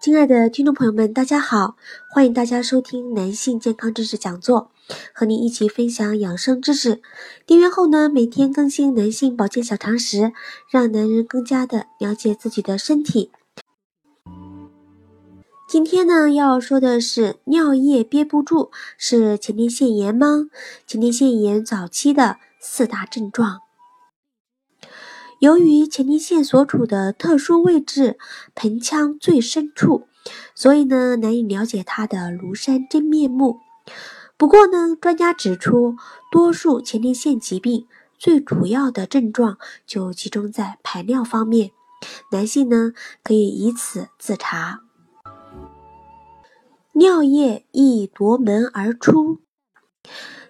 亲爱的听众朋友们，大家好，欢迎大家收听男性健康知识讲座，和您一起分享养生知识。订阅后呢，每天更新男性保健小常识，让男人更加的了解自己的身体。今天呢，要说的是尿液憋不住是前列腺炎吗？前列腺炎早期的四大症状。由于前列腺所处的特殊位置，盆腔最深处，所以呢难以了解它的庐山真面目。不过呢，专家指出，多数前列腺疾病最主要的症状就集中在排尿方面，男性呢可以以此自查。尿液易夺门而出。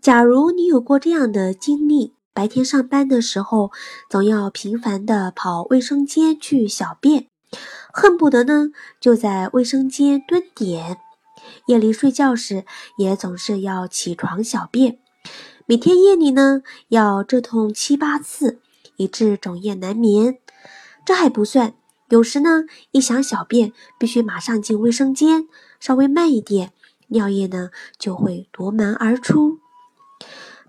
假如你有过这样的经历。白天上班的时候，总要频繁的跑卫生间去小便，恨不得呢就在卫生间蹲点。夜里睡觉时，也总是要起床小便，每天夜里呢要折腾七八次，以致整夜难眠。这还不算，有时呢一想小便，必须马上进卫生间，稍微慢一点，尿液呢就会夺门而出。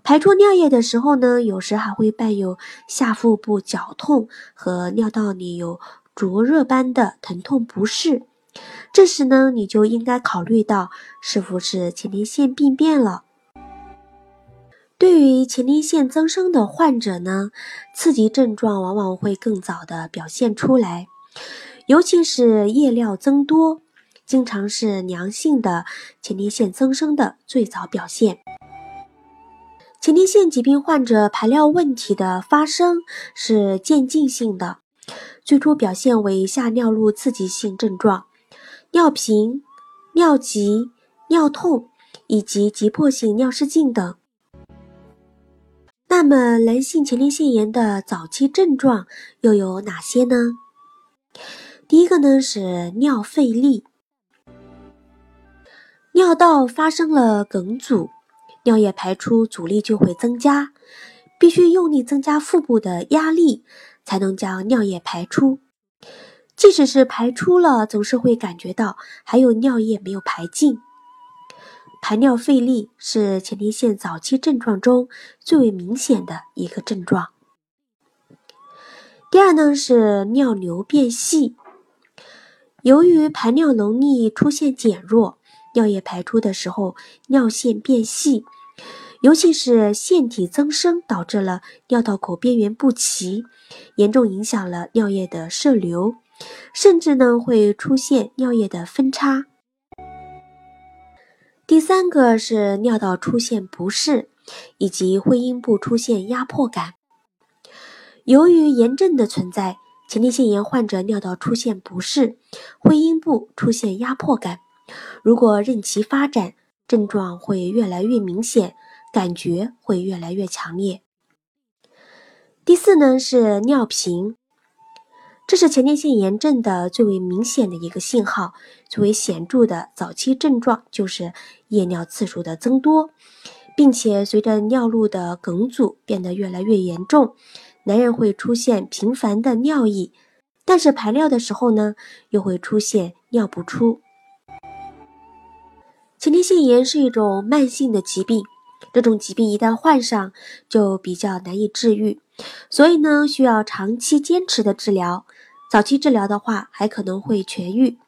排出尿液的时候呢，有时还会伴有下腹部绞痛和尿道里有灼热般的疼痛不适。这时呢，你就应该考虑到是否是前列腺病变了。对于前列腺增生的患者呢，刺激症状往往会更早的表现出来，尤其是夜尿增多，经常是良性的前列腺增生的最早表现。前列腺疾病患者排尿问题的发生是渐进性的，最初表现为下尿路刺激性症状，尿频、尿急、尿痛以及急迫性尿失禁等。那么，男性前列腺炎的早期症状又有哪些呢？第一个呢是尿费力，尿道发生了梗阻。尿液排出阻力就会增加，必须用力增加腹部的压力，才能将尿液排出。即使是排出了，总是会感觉到还有尿液没有排尽。排尿费力是前列腺早期症状中最为明显的一个症状。第二呢是尿流变细，由于排尿能力出现减弱。尿液排出的时候，尿线变细，尤其是腺体增生，导致了尿道口边缘不齐，严重影响了尿液的射流，甚至呢会出现尿液的分叉。第三个是尿道出现不适，以及会阴部出现压迫感。由于炎症的存在，前列腺炎患者尿道出现不适，会阴部出现压迫感。如果任其发展，症状会越来越明显，感觉会越来越强烈。第四呢是尿频，这是前列腺炎症的最为明显的一个信号，最为显著的早期症状就是夜尿次数的增多，并且随着尿路的梗阻变得越来越严重，男人会出现频繁的尿意，但是排尿的时候呢，又会出现尿不出。前列腺炎是一种慢性的疾病，这种疾病一旦患上，就比较难以治愈，所以呢，需要长期坚持的治疗。早期治疗的话，还可能会痊愈；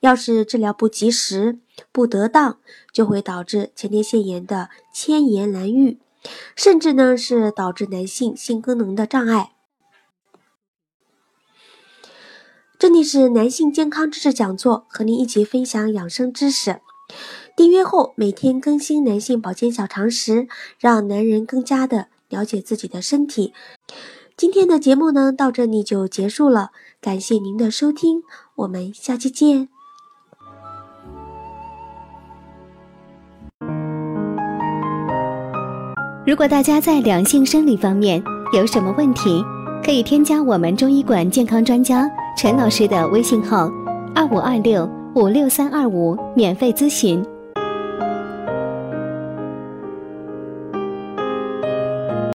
要是治疗不及时、不得当，就会导致前列腺炎的迁延难愈，甚至呢是导致男性性功能的障碍。这里是男性健康知识讲座，和您一起分享养生知识。订阅后每天更新男性保健小常识，让男人更加的了解自己的身体。今天的节目呢，到这里就结束了，感谢您的收听，我们下期见。如果大家在两性生理方面有什么问题，可以添加我们中医馆健康专家陈老师的微信号：二五二六五六三二五，免费咨询。